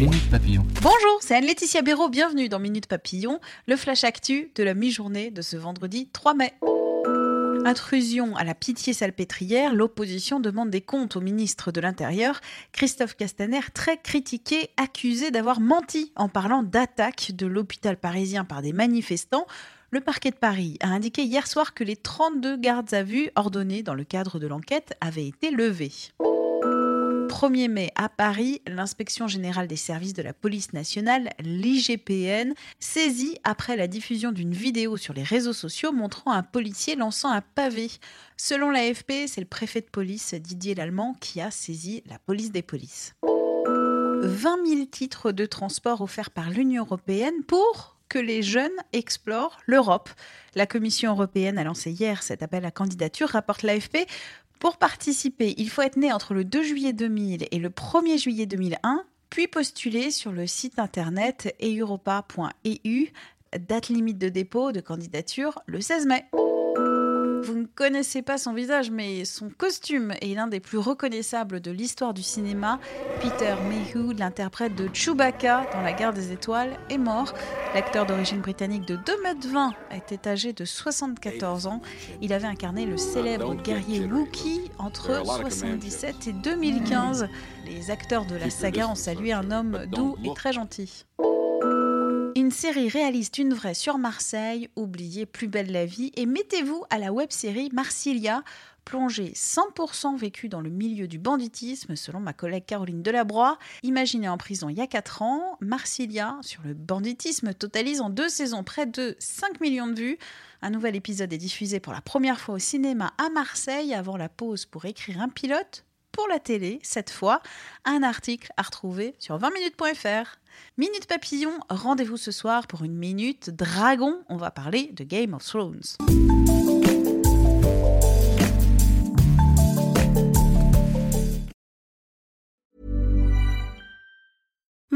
Bonjour, c'est Anne-Laetitia Béraud, bienvenue dans Minute Papillon, le flash actu de la mi-journée de ce vendredi 3 mai. Intrusion à la pitié salpêtrière, l'opposition demande des comptes au ministre de l'Intérieur, Christophe Castaner, très critiqué, accusé d'avoir menti en parlant d'attaque de l'hôpital parisien par des manifestants. Le parquet de Paris a indiqué hier soir que les 32 gardes à vue ordonnés dans le cadre de l'enquête avaient été levés. 1er mai à Paris, l'inspection générale des services de la police nationale, l'IGPN, saisit après la diffusion d'une vidéo sur les réseaux sociaux montrant un policier lançant un pavé. Selon l'AFP, c'est le préfet de police Didier Lallemand qui a saisi la police des polices. 20 000 titres de transport offerts par l'Union européenne pour que les jeunes explorent l'Europe. La Commission européenne a lancé hier cet appel à candidature, rapporte l'AFP. Pour participer, il faut être né entre le 2 juillet 2000 et le 1er juillet 2001, puis postuler sur le site internet europa.eu. Date limite de dépôt de candidature le 16 mai. Vous ne connaissez pas son visage, mais son costume est l'un des plus reconnaissables de l'histoire du cinéma. Peter Mayhew, l'interprète de Chewbacca dans La Guerre des Étoiles, est mort. L'acteur d'origine britannique de 2,20 m était âgé de 74 ans. Il avait incarné le célèbre guerrier Wookiee entre 1977 et 2015. Les acteurs de la saga ont salué un homme doux et très gentil. Une série réaliste, une vraie sur Marseille, oubliez Plus belle la vie et mettez-vous à la web-série Marsilia, plongée 100% vécue dans le milieu du banditisme, selon ma collègue Caroline Delabroix. Imaginée en prison il y a 4 ans, Marsilia, sur le banditisme, totalise en deux saisons près de 5 millions de vues. Un nouvel épisode est diffusé pour la première fois au cinéma à Marseille avant la pause pour écrire un pilote pour la télé, cette fois, un article à retrouver sur 20minutes.fr. Minute Papillon, rendez-vous ce soir pour une minute Dragon. On va parler de Game of Thrones.